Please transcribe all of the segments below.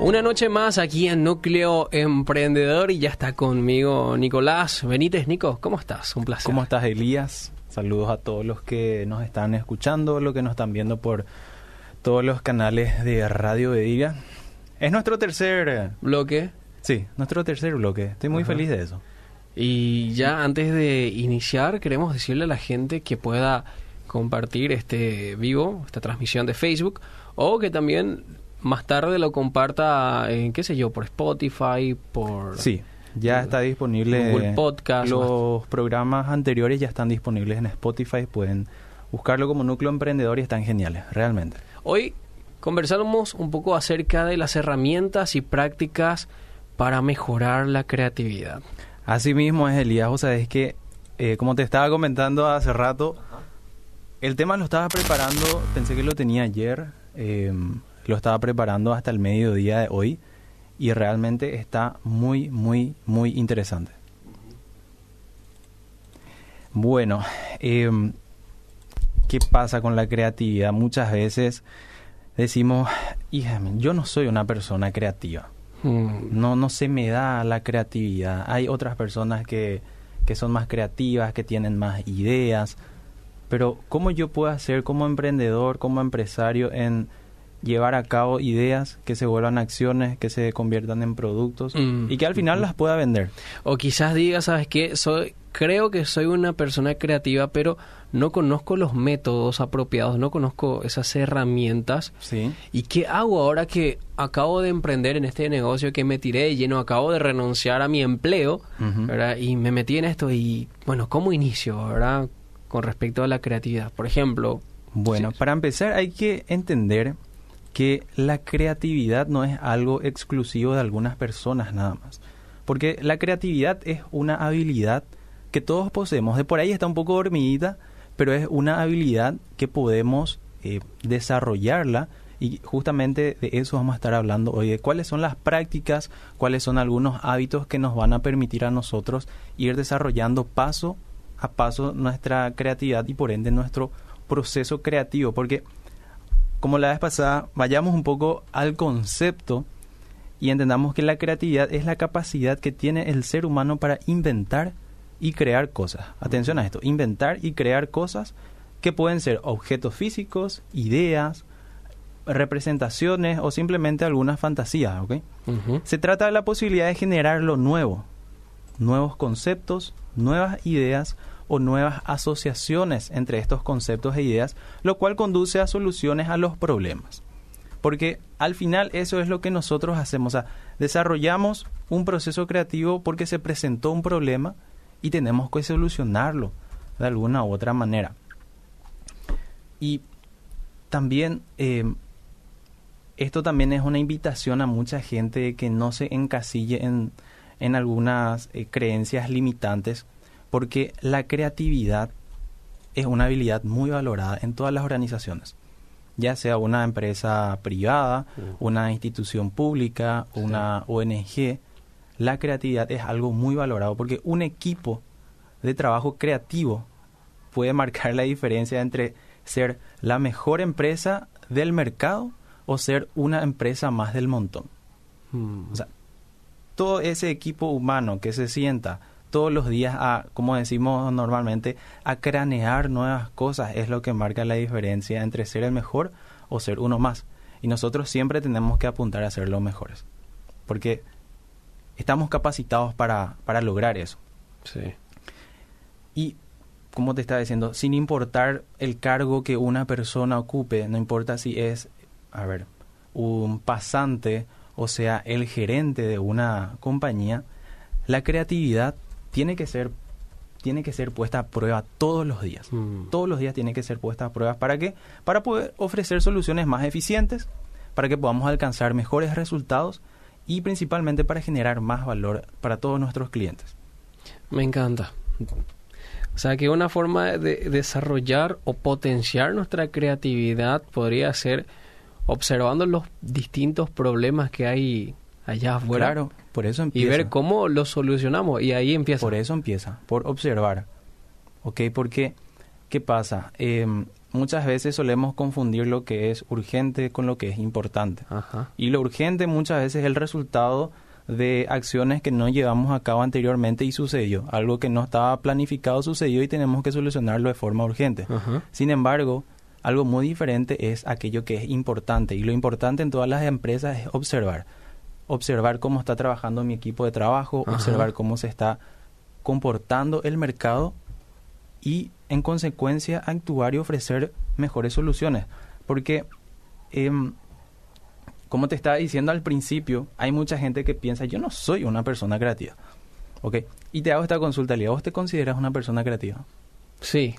Una noche más aquí en Núcleo Emprendedor y ya está conmigo Nicolás Benítez. Nico, ¿cómo estás? Un placer. ¿Cómo estás, Elías? Saludos a todos los que nos están escuchando, los que nos están viendo por todos los canales de Radio Bediga. Es nuestro tercer bloque. Sí, nuestro tercer bloque. Estoy muy feliz de eso. Y ya antes de iniciar, queremos decirle a la gente que pueda compartir este vivo, esta transmisión de Facebook, o que también más tarde lo comparta en, qué sé yo, por Spotify, por... Sí, ya está disponible. Google Podcast. Los programas anteriores ya están disponibles en Spotify. Pueden buscarlo como Núcleo Emprendedor y están geniales, realmente. Hoy conversamos un poco acerca de las herramientas y prácticas para mejorar la creatividad. Así mismo es, Elías. O sea, es que, eh, como te estaba comentando hace rato, el tema lo estaba preparando, pensé que lo tenía ayer. Eh, lo estaba preparando hasta el mediodía de hoy y realmente está muy, muy, muy interesante. Bueno, em, ¿qué pasa con la creatividad? Muchas veces decimos, hija, yo no soy una persona creativa. Hmm. No, no se me da la creatividad. Hay otras personas que, que son más creativas, que tienen más ideas. Pero ¿cómo yo puedo hacer como emprendedor, como empresario en llevar a cabo ideas que se vuelvan acciones, que se conviertan en productos y que al final las pueda vender. O quizás diga, ¿sabes qué? Soy, creo que soy una persona creativa, pero no conozco los métodos apropiados, no conozco esas herramientas. Sí. ¿Y qué hago ahora que acabo de emprender en este negocio, que me tiré de lleno, acabo de renunciar a mi empleo, ¿verdad? Y me metí en esto y, bueno, ¿cómo inicio, verdad? Con respecto a la creatividad. Por ejemplo... Bueno, para empezar hay que entender que la creatividad no es algo exclusivo de algunas personas nada más. Porque la creatividad es una habilidad que todos poseemos. De por ahí está un poco dormidita, pero es una habilidad que podemos eh, desarrollarla y justamente de eso vamos a estar hablando hoy, de cuáles son las prácticas, cuáles son algunos hábitos que nos van a permitir a nosotros ir desarrollando paso a paso nuestra creatividad y por ende nuestro proceso creativo. Porque como la vez pasada, vayamos un poco al concepto y entendamos que la creatividad es la capacidad que tiene el ser humano para inventar y crear cosas. Atención a esto, inventar y crear cosas que pueden ser objetos físicos, ideas, representaciones o simplemente algunas fantasías. Se trata de la posibilidad de generar lo nuevo, nuevos conceptos, nuevas ideas o nuevas asociaciones entre estos conceptos e ideas, lo cual conduce a soluciones a los problemas. Porque al final eso es lo que nosotros hacemos, desarrollamos un proceso creativo porque se presentó un problema y tenemos que solucionarlo de alguna u otra manera. Y también eh, esto también es una invitación a mucha gente que no se encasille en, en algunas eh, creencias limitantes porque la creatividad es una habilidad muy valorada en todas las organizaciones, ya sea una empresa privada, mm. una institución pública, una ONG. La creatividad es algo muy valorado porque un equipo de trabajo creativo puede marcar la diferencia entre ser la mejor empresa del mercado o ser una empresa más del montón. Mm. O sea, todo ese equipo humano que se sienta todos los días a, como decimos normalmente, a cranear nuevas cosas es lo que marca la diferencia entre ser el mejor o ser uno más. Y nosotros siempre tenemos que apuntar a ser los mejores. Porque estamos capacitados para, para lograr eso. Sí. Y, como te estaba diciendo, sin importar el cargo que una persona ocupe, no importa si es, a ver, un pasante o sea, el gerente de una compañía, la creatividad tiene que ser tiene que ser puesta a prueba todos los días. Mm. Todos los días tiene que ser puesta a prueba. ¿Para qué? Para poder ofrecer soluciones más eficientes, para que podamos alcanzar mejores resultados y principalmente para generar más valor para todos nuestros clientes. Me encanta. O sea que una forma de desarrollar o potenciar nuestra creatividad podría ser observando los distintos problemas que hay allá afuera. Claro, por eso empieza. Y ver cómo lo solucionamos. Y ahí empieza. Por eso empieza, por observar. ¿Ok? Porque, ¿qué pasa? Em, muchas veces solemos confundir lo que es urgente con lo que es importante. Ajá. Y lo urgente muchas veces es el resultado de acciones que no llevamos a cabo anteriormente y sucedió. Algo que no estaba planificado sucedió y tenemos que solucionarlo de forma urgente. Ajá. Sin embargo, algo muy diferente es aquello que es importante. Y lo importante en todas las empresas es observar. Observar cómo está trabajando mi equipo de trabajo, Ajá. observar cómo se está comportando el mercado y en consecuencia actuar y ofrecer mejores soluciones. Porque, em, como te estaba diciendo al principio, hay mucha gente que piensa, yo no soy una persona creativa. ¿Ok? Y te hago esta consulta, Lía. ¿Vos te consideras una persona creativa? Sí.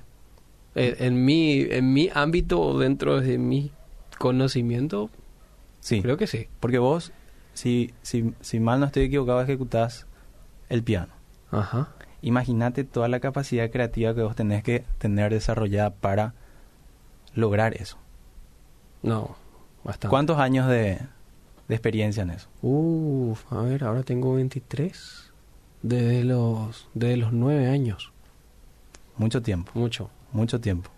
En, en mi, en mi ámbito, dentro de mi conocimiento, Sí. creo que sí. Porque vos, si, si, si mal no estoy equivocado, ejecutás el piano. Ajá. Imagínate toda la capacidad creativa que vos tenés que tener desarrollada para lograr eso. No, bastante. ¿Cuántos años de, de experiencia en eso? Uf, a ver, ahora tengo 23. Desde los, desde los 9 años. Mucho tiempo, Mucho. mucho tiempo.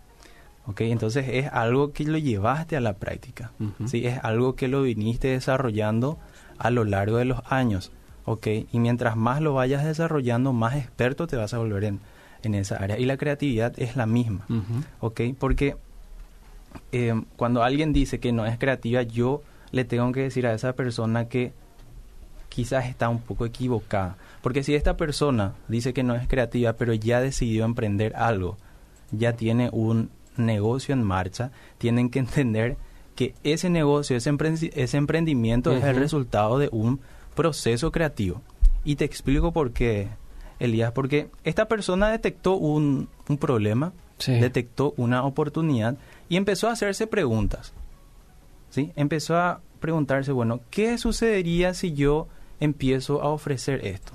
¿Ok? Entonces es algo que lo llevaste a la práctica. Ujú. ¿sí? Es algo que lo viniste desarrollando a lo largo de los años. ¿Ok? Y mientras más lo vayas desarrollando, más experto te vas a volver en, en esa área. Y la creatividad es la misma. Porque eh, cuando alguien dice que no es creativa, yo le tengo que decir a esa persona que quizás está un poco equivocada. Porque si esta persona dice que no es creativa, pero ya decidió emprender algo, ya tiene un negocio en marcha, tienen que entender que ese negocio, ese, empre- ese emprendimiento es el resultado de un proceso creativo. Y te explico por qué, Elías, porque esta persona detectó un, un problema, Sí. detectó una oportunidad y empezó a hacerse preguntas. ¿Sí? Empezó a preguntarse, bueno, ¿qué sucedería si yo empiezo a ofrecer esto?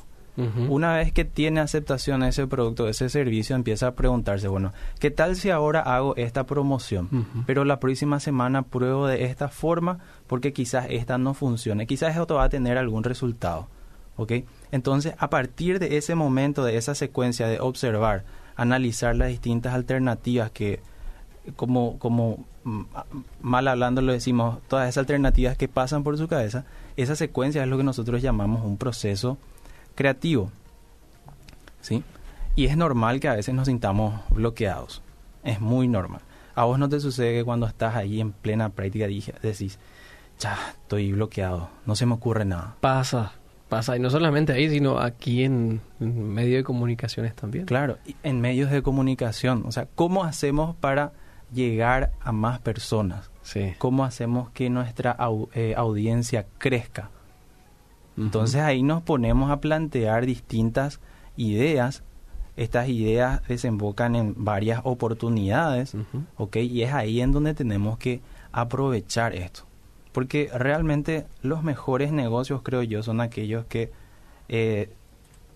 Una vez que tiene aceptación ese producto, ese servicio, empieza a preguntarse, bueno, ¿qué tal si ahora hago esta promoción? Pero la próxima semana pruebo de esta forma porque quizás esta no funcione, quizás esto va a tener algún resultado. ¿Ok? Entonces, a partir de ese momento, de esa secuencia de observar, analizar las distintas alternativas que, como, como mm, mal hablando lo decimos, todas esas alternativas que pasan por su cabeza, esa secuencia es lo que nosotros llamamos un proceso creativo. ¿Sí? Y es normal que a veces nos sintamos bloqueados. Es muy normal. A vos no te sucede que cuando estás ahí en plena práctica decís, ya, estoy bloqueado, no se me ocurre nada. Pasa, pasa. Y no solamente ahí, sino aquí en, en medio de comunicaciones también. Claro, en medios de comunicación, o sea, ¿cómo hacemos para llegar a más personas? Sí. ¿Cómo hacemos que nuestra au- eh, audiencia crezca? Entonces ahí nos ponemos a plantear distintas ideas. Estas ideas desembocan en varias oportunidades. ¿ok? Y es ahí en donde tenemos que aprovechar esto. Porque realmente los mejores negocios, creo yo, son aquellos que eh,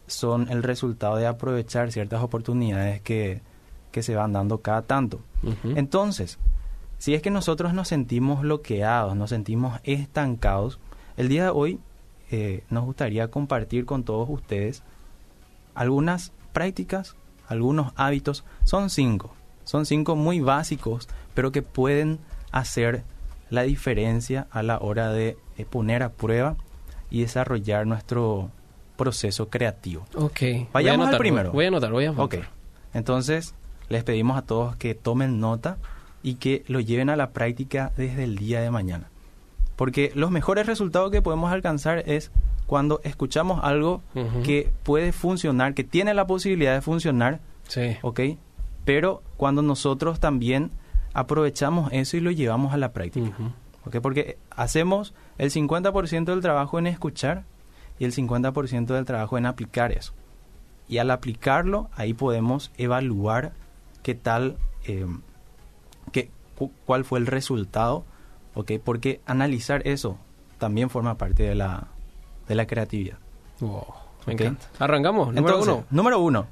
son el resultado de aprovechar ciertas oportunidades que, que se van dando cada tanto. Entonces, si es que nosotros nos sentimos bloqueados, nos sentimos estancados, el día de hoy eh, nos gustaría compartir con todos ustedes algunas prácticas, algunos hábitos. Son cinco, son cinco muy básicos, pero que pueden hacer la diferencia a la hora de, eh, poner a prueba y desarrollar nuestro proceso creativo. Ok. Voy a Vayamos al anotar, primero. Voy a anotar, voy a Ok, anotar. entonces les pedimos a todos que tomen nota y que lo lleven a la práctica desde el día de mañana. Porque los mejores resultados que podemos alcanzar es cuando escuchamos algo que puede funcionar, que tiene la posibilidad de funcionar, Sí. ¿ok? Pero cuando nosotros también aprovechamos eso y lo llevamos a la práctica. Ujú. ¿ok? Porque hacemos el 50% del trabajo en escuchar y el 50% del trabajo en aplicar eso. Y al aplicarlo, ahí podemos evaluar qué tal, eh, qué, cu- cuál fue el resultado, ¿ok? Porque analizar eso también forma parte de la, de la creatividad. Wow, me encanta. Arrancamos, número Entonces, uno. número uno.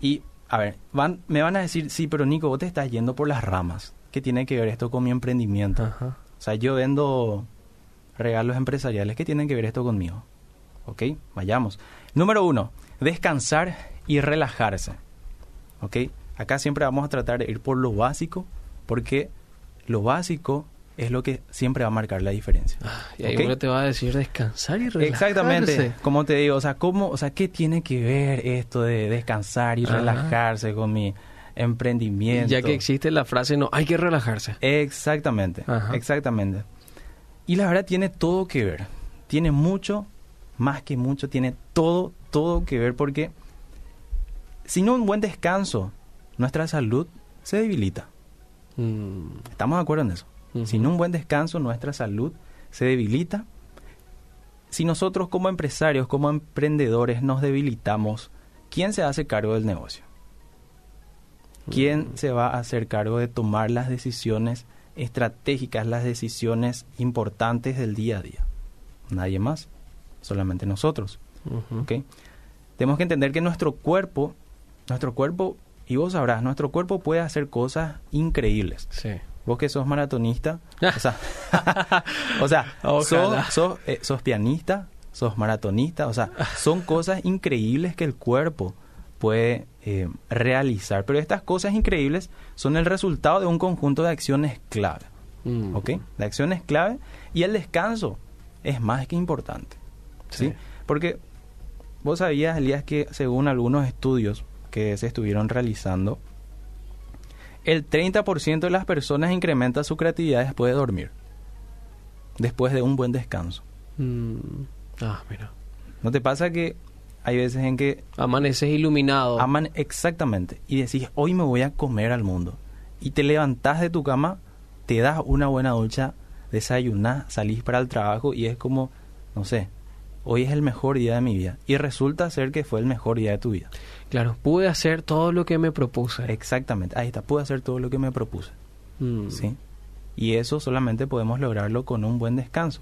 Y, a ver, van, me van a decir, sí, pero Nico, vos te estás yendo por las ramas. ¿Qué tiene que ver esto con mi emprendimiento? Ajá. O sea, yo vendo regalos empresariales. ¿Qué tienen que ver esto conmigo? ¿Ok? Vayamos. Número uno, descansar y relajarse. ¿Ok? Acá siempre vamos a tratar de ir por lo básico Porque lo básico es lo que siempre va a marcar la diferencia. Ah, y ahí ¿Ok? uno te va a decir descansar y relajarse. Exactamente, como te digo, o sea, ¿cómo, o sea, ¿qué tiene que ver esto de descansar y Ajá. relajarse con mi emprendimiento? Ya que existe la frase, no, hay que relajarse. Exactamente, Ajá. exactamente. Y la verdad tiene todo que ver. Tiene mucho, más que mucho, tiene todo, todo que ver porque sin un buen descanso, nuestra salud se debilita. Mm, ¿Estamos de acuerdo en eso? Sin un buen descanso, nuestra salud se debilita. Si nosotros como empresarios, como emprendedores nos debilitamos, ¿quién se hace cargo del negocio? ¿Quién Mm. se va a hacer cargo de tomar las decisiones estratégicas, las decisiones importantes del día a día? Nadie más, solamente nosotros. ujú. ¿ok? Tenemos que entender que nuestro cuerpo, nuestro cuerpo, y vos sabrás, nuestro cuerpo puede hacer cosas increíbles. Sí. Vos que sos maratonista, o sea, o sea sos, sos, eh, sos pianista, sos maratonista, o sea, son cosas increíbles que el cuerpo puede eh, realizar. Pero estas cosas increíbles son el resultado de un conjunto de acciones clave, Mm. ¿ok? De acciones clave y el descanso es más que importante, ¿sí? Sí. Porque vos sabías, Elías, que según algunos estudios que se estuvieron realizando, el 30% de las personas incrementa su creatividad después de dormir, después de un buen descanso. Mm. Ah, mira. ¿No te pasa que hay veces en que Amaneces iluminado. aman exactamente y decís, hoy me voy a comer al mundo? Y te levantás de tu cama, te das una buena ducha, desayunás, salís para el trabajo y es como, no sé, hoy es el mejor día de mi vida. Y resulta ser que fue el mejor día de tu vida. Claro, pude hacer todo lo que me propuse. Exactamente, ahí está, pude hacer todo lo que me propuse. Mm. ¿sí? Y eso solamente podemos lograrlo con un buen descanso.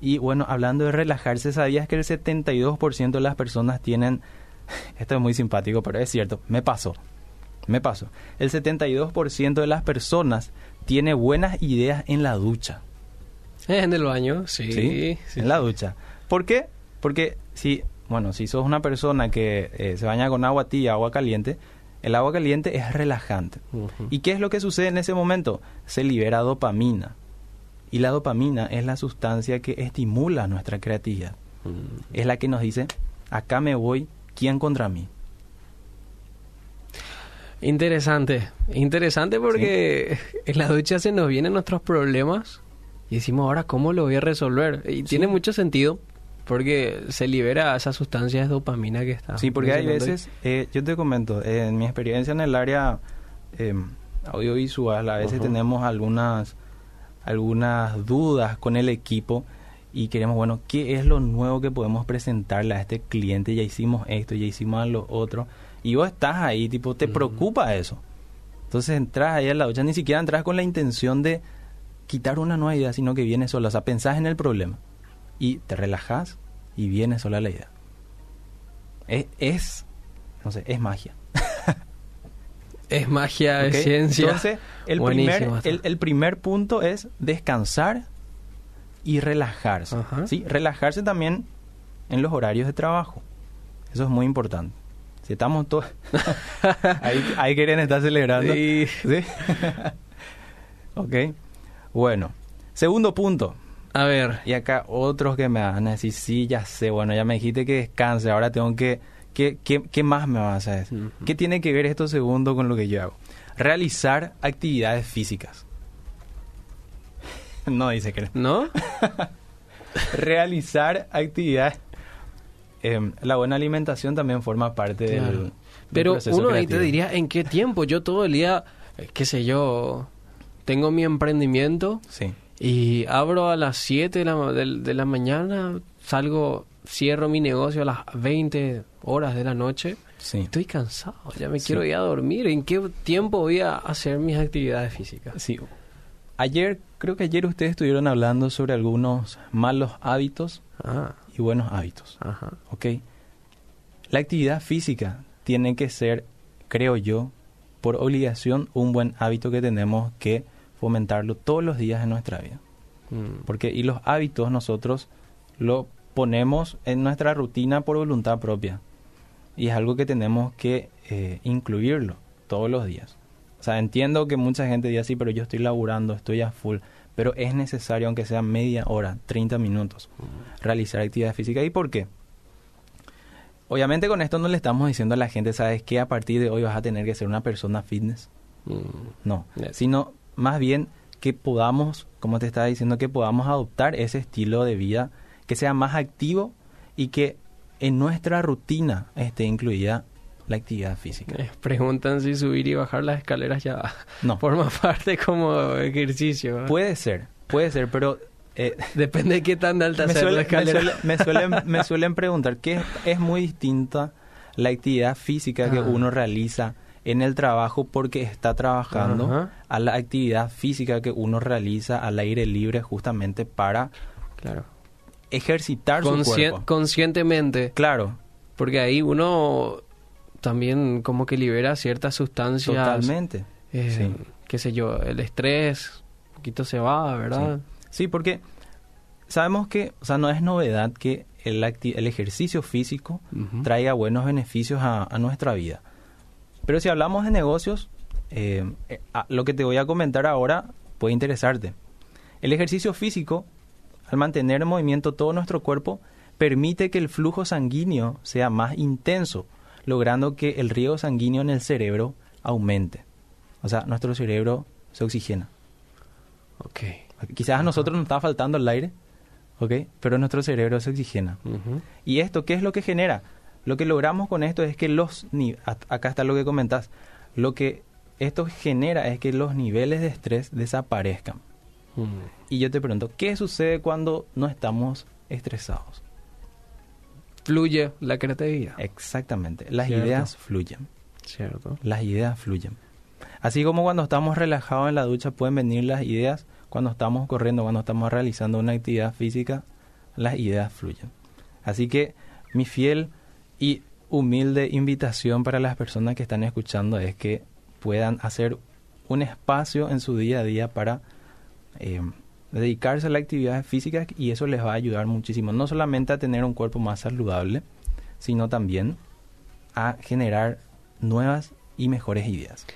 Y bueno, hablando de relajarse, ¿sabías que el 72% de las personas tienen... Esto es muy simpático, pero es cierto, me pasó. Me pasó. El 72% de las personas tiene buenas ideas en la ducha. En el baño, sí. ¿sí? sí, en la ducha. ¿Por qué? Porque si, bueno, si sos una persona que eh, se baña con agua tibia, agua caliente, el agua caliente es relajante. ¿Y qué es lo que sucede en ese momento? Se libera dopamina. Y la dopamina es la sustancia que estimula nuestra creatividad. Es la que nos dice, acá me voy, ¿quién contra mí? Interesante, interesante porque en la ducha se nos vienen nuestros problemas y decimos ahora cómo lo voy a resolver. Y tiene mucho sentido porque se libera esa sustancia de dopamina que está. Sí, porque hay veces, eh, yo te comento, eh, en mi experiencia en el área eh, audiovisual, a veces tenemos algunas, algunas dudas con el equipo y queremos, bueno, ¿qué es lo nuevo que podemos presentarle a este cliente? Ya hicimos esto, ya hicimos lo otro. Y vos estás ahí, tipo, te preocupa eso. Entonces entras ahí a la ducha, ni siquiera entras con la intención de quitar una nueva idea, sino que viene sola. O sea, pensás en el problema y te relajas y viene sola la idea. Es, es no sé, es magia. Es magia, es ciencia. Entonces, el primer, el, el primer punto es descansar y relajarse. Ajá. ¿sí? Relajarse también en los horarios de trabajo. Eso es muy importante. Si estamos todos... ahí, ahí quieren estar celebrando. Sí. ¿Sí? ok. Bueno. Segundo punto. A ver, Y acá otros que me van a decir, sí, ya sé, bueno, ya me dijiste que descanse, ahora tengo que... ¿Qué, qué, qué más me vas a decir? ¿Qué tiene que ver esto segundo con lo que yo hago? Realizar actividades físicas. no dice que no. ¿no? Realizar actividades... Em, la buena alimentación también forma parte del- Claro. del, Pero proceso uno ahí te diría, ¿en qué tiempo? Yo todo el día, eh, qué sé yo, tengo mi emprendimiento Sí. Y abro a las 7 de la, de, de la mañana, salgo, cierro mi negocio a las 20 horas de la noche. Sí. Estoy cansado, ya me Sí. quiero ir a dormir. ¿En qué tiempo voy a hacer mis actividades físicas? Sí. Ayer, creo que ayer ustedes estuvieron hablando sobre algunos malos hábitos Ah, y buenos hábitos. ajá. ¿ok? La actividad física tiene que ser, creo yo, por obligación, un buen hábito que tenemos que fomentarlo todos los días en nuestra vida. Mm. Porque, y los hábitos nosotros lo ponemos en nuestra rutina por voluntad propia. Y es algo que tenemos que eh, incluirlo todos los días. O sea, entiendo que mucha gente dice así, pero yo estoy laburando, estoy a full. Pero es necesario, aunque sea media hora, 30 minutos, realizar actividad física. ¿Y por qué? Obviamente con esto no le estamos diciendo a la gente, ¿sabes qué? A partir de hoy vas a tener que ser una persona fitness. Mm. No, Yes. sino más bien que podamos, como te estaba diciendo, que podamos adoptar ese estilo de vida que sea más activo y que en nuestra rutina esté incluida la actividad física. Eh, Preguntan si subir y bajar las escaleras ya No, forma parte como ejercicio. ¿eh? puede ser, puede ser, pero eh, Depende de qué tan alta sea la me escalera. suele- me suelen, me suelen preguntar que es, es muy distinta la actividad física que Ah. uno realiza en el trabajo porque está trabajando Ajá. a la actividad física que uno realiza al aire libre justamente para Claro. ejercitar su cuerpo. conscientemente. Claro, Porque ahí uno también como que libera ciertas sustancias. totalmente. eh, Sí. Qué sé yo, el estrés, un poquito se va, ¿verdad? Sí, porque sabemos que, o sea, no es novedad que el, el ejercicio físico Ujú. traiga buenos beneficios a, a nuestra vida. Pero si hablamos de negocios, eh, eh, lo que te voy a comentar ahora puede interesarte. El ejercicio físico, al mantener en movimiento todo nuestro cuerpo, permite que el flujo sanguíneo sea más intenso, logrando que el riego sanguíneo en el cerebro aumente. O sea, nuestro cerebro se oxigena. Ok. Quizás a nosotros nos está faltando el aire, ¿ok? Pero nuestro cerebro se oxigena. ¿Y esto qué es lo que genera? Lo que logramos con esto es que los... Acá está lo que comentás. Lo que esto genera es que los niveles de estrés desaparezcan. Mm. Y yo te pregunto, ¿qué sucede cuando no estamos estresados? Fluye la creatividad. Exactamente, las Cierto. ideas fluyen. Cierto. Las ideas fluyen. Así como cuando estamos relajados en la ducha pueden venir las ideas, cuando estamos corriendo, cuando estamos realizando una actividad física, las ideas fluyen. Así que mi fiel y humilde invitación para las personas que están escuchando es que puedan hacer un espacio en su día a día para eh, dedicarse a la actividad física y eso les va a ayudar muchísimo, no solamente a tener un cuerpo más saludable, sino también a generar nuevas y mejores ideas.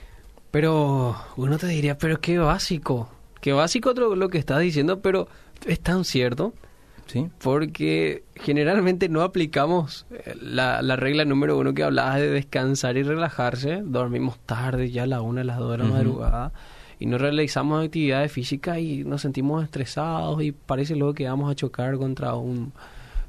Pero uno te diría, pero qué básico. Qué básico lo, lo que estás diciendo, pero es tan cierto. ¿Sí? Porque generalmente no aplicamos eh, la, la regla número uno que hablabas de descansar y relajarse. Dormimos tarde, ya a la una, a las dos de la madrugada. Y no realizamos actividades físicas y nos sentimos estresados y parece luego que vamos a chocar contra un,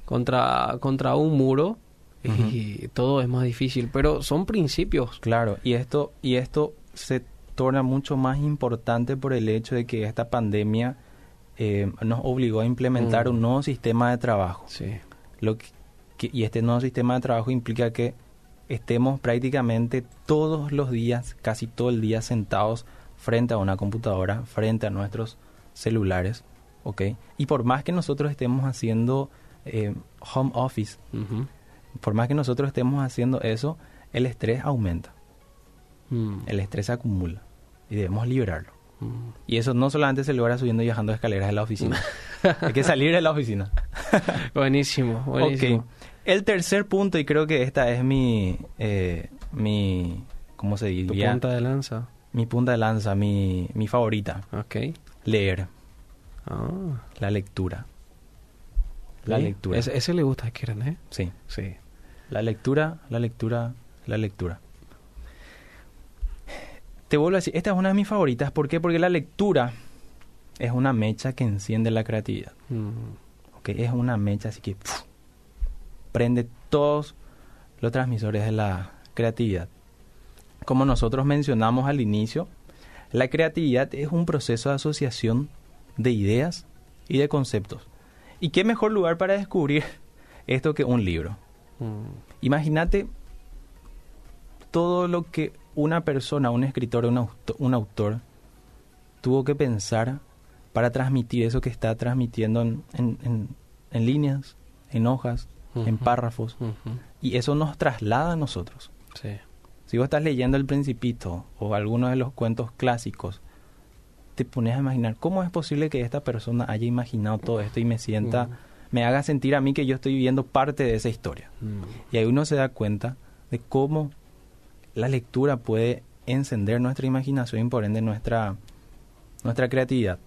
contra, contra un muro. Y todo es más difícil. Pero son principios. Claro, y esto, y esto se torna mucho más importante por el hecho de que esta pandemia eh, nos obligó a implementar Mm. un nuevo sistema de trabajo. Sí. Lo que, que- y este nuevo sistema de trabajo implica que estemos prácticamente todos los días, casi todo el día sentados frente a una computadora, frente a nuestros celulares, ¿ok? Y por más que nosotros estemos haciendo eh, home office, por más que nosotros estemos haciendo eso, el estrés aumenta, Mm. el estrés se acumula y debemos liberarlo. Y eso no solamente se logra subiendo y bajando escaleras de la oficina, hay que salir de la oficina. Buenísimo, buenísimo. El tercer punto, y creo que esta es mi, eh, mi ¿cómo se Tu diría? punta de lanza. Mi punta de lanza, mi, mi favorita. Ok. Leer, Ah. la lectura. La Sí, lectura. Ese, ese le gusta a Kieran, ¿eh? Sí, Sí. la lectura, la lectura, la lectura. Te vuelvo a decir, esta es una de mis favoritas. ¿Por qué? Porque la lectura es una mecha que enciende la creatividad. Mm. ¿ok? Es una mecha así que prende todos los transmisores de la creatividad. Como nosotros mencionamos al inicio, la creatividad es un proceso de asociación de ideas y de conceptos. ¿Y qué mejor lugar para descubrir esto que un libro? Mm. Imagínate todo lo que una persona, un escritor, un auto- un autor, tuvo que pensar para transmitir eso que está transmitiendo en, en- en- en líneas, en hojas, en párrafos. Y eso nos traslada a nosotros. Sí. Si vos estás leyendo El Principito o alguno de los cuentos clásicos, te pones a imaginar cómo es posible que esta persona haya imaginado todo esto y me sienta, me haga sentir a mí que yo estoy viviendo parte de esa historia. Y ahí uno se da cuenta de cómo la lectura puede encender nuestra imaginación y por ende nuestra, nuestra creatividad.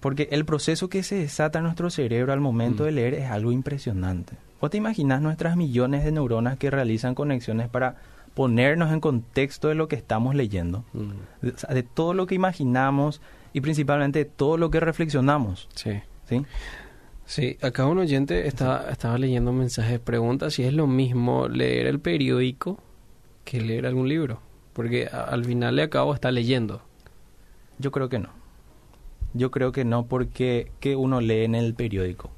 Porque el proceso que se desata en nuestro cerebro al momento Mm. de leer es algo impresionante. ¿Vos te imaginas nuestras millones de neuronas que realizan conexiones para ponernos en contexto de lo que estamos leyendo? Mm, De, todo lo que imaginamos y principalmente de todo lo que reflexionamos. Sí. ¿sí? Sí, acá un oyente estaba, estaba leyendo un mensaje de pregunta si es lo mismo leer el periódico que leer algún libro. Porque al final de acabo está leyendo. Yo creo que no. Yo creo que no porque que uno lee en el periódico.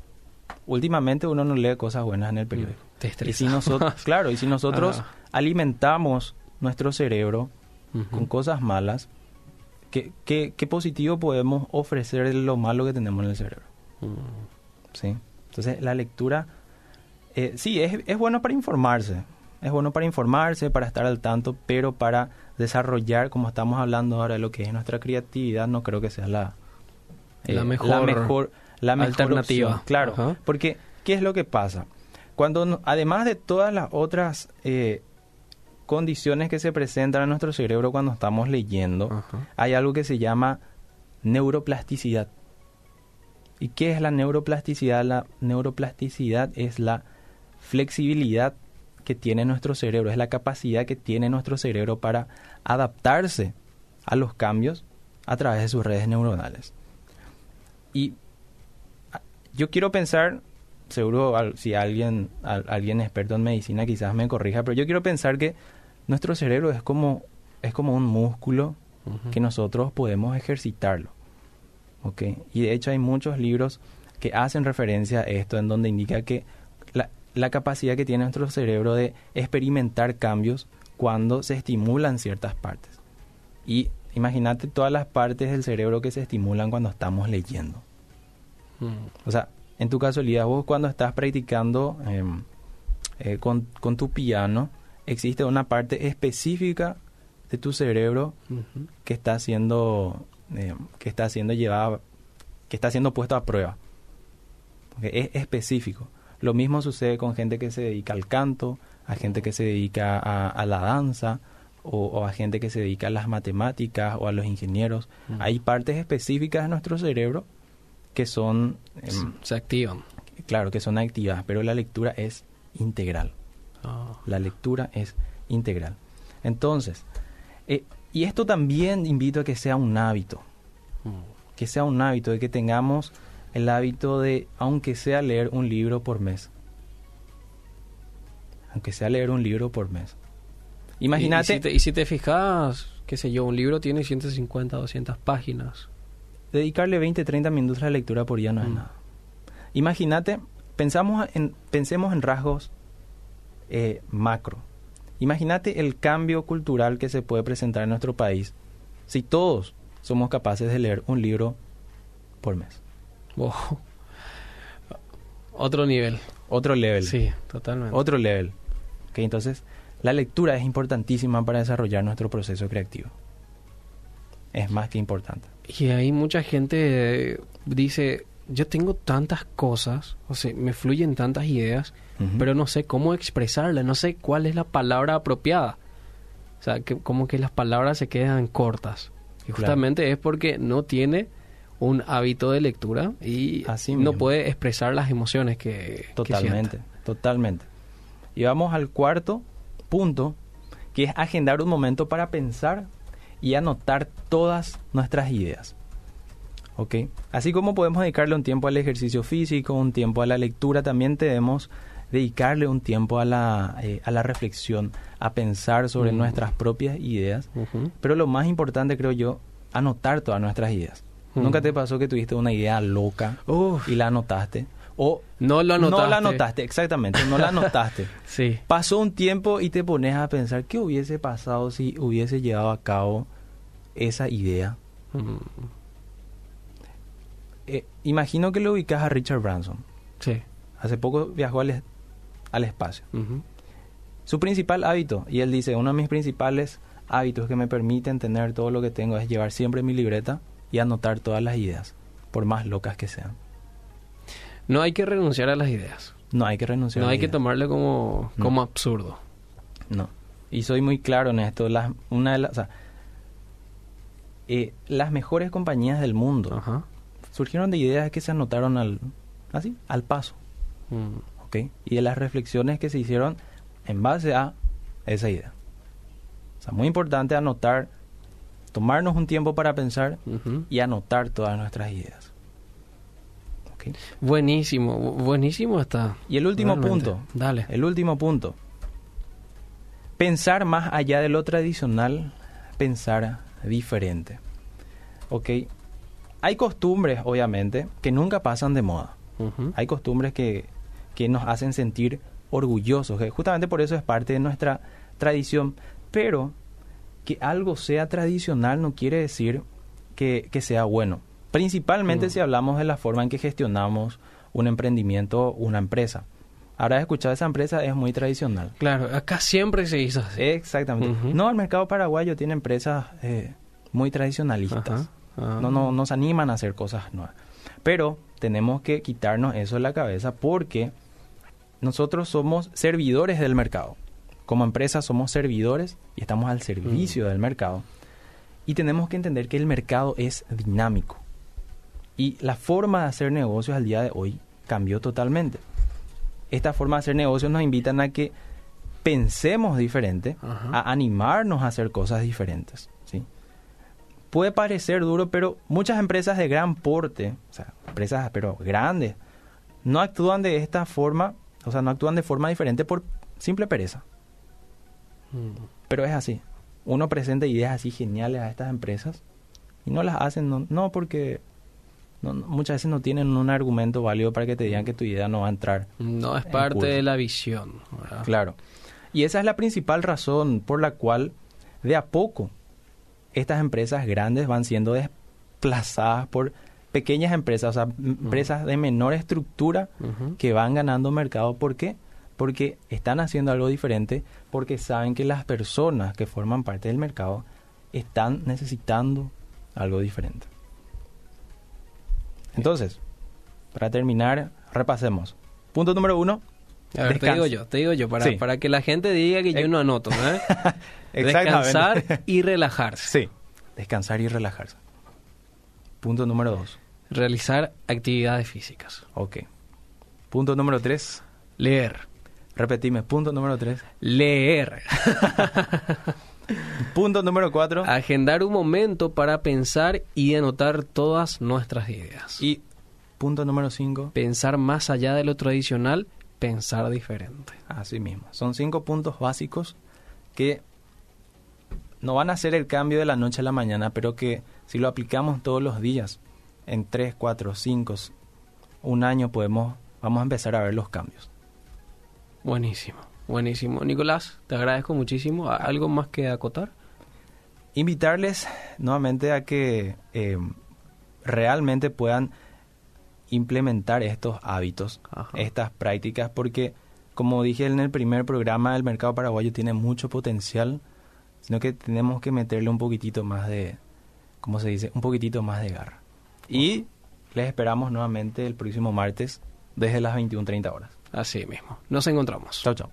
Últimamente uno no lee cosas buenas en el periódico. Te Y si nosotros, claro, y si nosotros Ah. alimentamos nuestro cerebro con cosas malas, ¿qué, qué, qué positivo podemos ofrecer de lo malo que tenemos en el cerebro? Mm, ¿sí? Entonces, la lectura, eh, sí, es, es bueno para informarse. Es bueno para informarse, para estar al tanto, pero para desarrollar, como estamos hablando ahora de lo que es nuestra creatividad, no creo que sea la, eh, La mejor la mejor, la mejor alternativa. opción. Claro, Ajá. porque ¿qué es lo que pasa? Cuando, además de todas las otras eh, condiciones que se presentan en nuestro cerebro cuando estamos leyendo, Ajá. hay algo que se llama neuroplasticidad. ¿Y qué es la neuroplasticidad? La neuroplasticidad es la flexibilidad que tiene nuestro cerebro, es la capacidad que tiene nuestro cerebro para adaptarse a los cambios a través de sus redes neuronales. Y a- yo quiero pensar, seguro si alguien, al- alguien experto en medicina quizás me corrija, pero yo quiero pensar que nuestro cerebro es como, es como un músculo que nosotros podemos ejercitarlo. ¿ok? Y de hecho hay muchos libros que hacen referencia a esto, en donde indica que la, capacidad que tiene nuestro cerebro de experimentar cambios cuando se estimulan ciertas partes. Y imagínate todas las partes del cerebro que se estimulan cuando estamos leyendo. Mm, O sea, en tu casualidad, vos cuando estás practicando em, eh, con, con tu piano, existe una parte específica de tu cerebro que está siendo eh, que está siendo llevada que está siendo puesto a prueba Porque es específico lo mismo sucede con gente que se dedica al canto a gente que se dedica a, a la danza o, o a gente que se dedica a las matemáticas o a los ingenieros Mm. hay partes específicas de nuestro cerebro que son em, Se activan. claro que son activadas pero la lectura es integral Ah, la lectura es integral. Entonces, eh, y esto también invito a que sea un hábito, mm. que sea un hábito, de que tengamos el hábito de, aunque sea leer un libro por mes, aunque sea leer un libro por mes. Imagínate, Y, y si te, y si te fijas, qué sé yo, un libro tiene 150, 200 páginas. dedicarle 20, 30 minutos a la lectura por día no es Mm. nada. Imagínate, pensamos en, pensemos en rasgos eh, macro. Imagínate el cambio cultural que se puede presentar en nuestro país si todos somos capaces de leer un libro por mes. Wow. Otro nivel. Otro level. Sí, totalmente. Otro level. Ok, entonces, la lectura es importantísima para desarrollar nuestro proceso creativo. Es más que importante. Y hay mucha gente dice, yo tengo tantas cosas, o sea, me fluyen tantas ideas, pero no sé cómo expresarlas, no sé cuál es la palabra apropiada. O sea, que como que las palabras se quedan cortas. Y Claro. justamente es porque no tiene un hábito de lectura y Así no mismo. puede expresar las emociones que Totalmente, totalmente. Y vamos al cuarto punto, que es agendar un momento para pensar y anotar todas nuestras ideas. ¿Ok? Así como podemos dedicarle un tiempo al ejercicio físico, un tiempo a la lectura, también debemos dedicarle un tiempo a la, eh, a la reflexión, a pensar sobre Mm. nuestras propias ideas. Pero lo más importante, creo yo, anotar todas nuestras ideas. Mm. ¿Nunca te pasó que tuviste una idea loca Uf, y la anotaste? O no lo anotaste. no la anotaste, exactamente, no la anotaste. Sí. Pasó un tiempo y te pones a pensar qué hubiese pasado si hubiese llevado a cabo esa idea. Mm, Eh, imagino que lo ubicas a Richard Branson. Sí. Hace poco viajó al, es- al espacio. Su principal hábito, y él dice, uno de mis principales hábitos que me permiten tener todo lo que tengo es llevar siempre mi libreta y anotar todas las ideas, por más locas que sean. No hay que renunciar a las ideas. No hay que renunciar. No a hay la que idea. tomarle como, No. como absurdo. No. y soy muy claro en esto, las, una de las, o sea, eh, las mejores compañías del mundo Ajá. surgieron de ideas que se anotaron al, así, al paso, Mm. ¿ok? Y de las reflexiones que se hicieron en base a esa idea. O sea, muy importante anotar, tomarnos un tiempo para pensar y anotar todas nuestras ideas. Buenísimo, bu- buenísimo está. Y el último Realmente. punto, Dale. el último punto, pensar más allá de lo tradicional, pensar diferente. ¿Ok? Hay costumbres, obviamente, que nunca pasan de moda. Hay costumbres que, que nos hacen sentir orgullosos, que justamente por eso es parte de nuestra tradición. Pero que algo sea tradicional no quiere decir que, que sea bueno. Principalmente Mm. si hablamos de la forma en que gestionamos un emprendimiento, una empresa. Habrás escuchado esa empresa, es muy tradicional. Claro, acá siempre se hizo así. Exactamente. No, el mercado paraguayo tiene empresas eh, muy tradicionalistas. No, no nos animan a hacer cosas nuevas. Pero tenemos que quitarnos eso de la cabeza porque nosotros somos servidores del mercado. Como empresa somos servidores y estamos al servicio del mercado. Y tenemos que entender que el mercado es dinámico. Y la forma de hacer negocios al día de hoy cambió totalmente. Esta forma de hacer negocios nos invitan a que pensemos diferente, Ajá. a animarnos a hacer cosas diferentes. ¿sí? Puede parecer duro, pero muchas empresas de gran porte, o sea, empresas pero grandes, no actúan de esta forma, o sea, no actúan de forma diferente por simple pereza. Mm. Pero es así. Uno presenta ideas así geniales a estas empresas y no las hacen, no, no porque no- muchas veces no tienen un argumento válido para que te digan que tu idea no va a entrar. No es En parte curso. de la visión. ¿verdad? Claro. Y esa es la principal razón por la cual de a poco estas empresas grandes van siendo desplazadas por pequeñas empresas, o sea, empresas de menor estructura que van ganando mercado. ¿Por qué? Porque están haciendo algo diferente, porque saben que las personas que forman parte del mercado están necesitando algo diferente. Entonces, para terminar, repasemos. Punto número uno. A ver, te digo yo, te digo yo, para, Sí. para que la gente diga que yo no anoto, ¿eh? Descansar y relajarse. Sí. Descansar y relajarse. Punto número dos. Realizar actividades físicas. Ok. Punto número tres. Leer. Repetime. Punto número tres. Leer. Punto número cuatro. Agendar un momento para pensar y anotar todas nuestras ideas. Y punto número cinco. Pensar más allá de lo tradicional, pensar diferente. Así mismo. Son cinco puntos básicos que no van a hacer el cambio de la noche a la mañana, pero que si lo aplicamos todos los días, en tres, cuatro, cinco, un año podemos, vamos a empezar a ver los cambios. Buenísimo, buenísimo. Nicolás, te agradezco muchísimo. ¿Algo más que acotar? invitarles nuevamente a que eh, realmente puedan implementar estos hábitos, Ajá. estas prácticas, porque como dije en el primer programa, el mercado paraguayo tiene mucho potencial, sino que tenemos que meterle un poquitito más de, ¿cómo se dice? Un poquitito más de garra. Y les esperamos nuevamente el próximo martes desde las 21.30 horas. Así mismo. Nos encontramos. Chao, chao.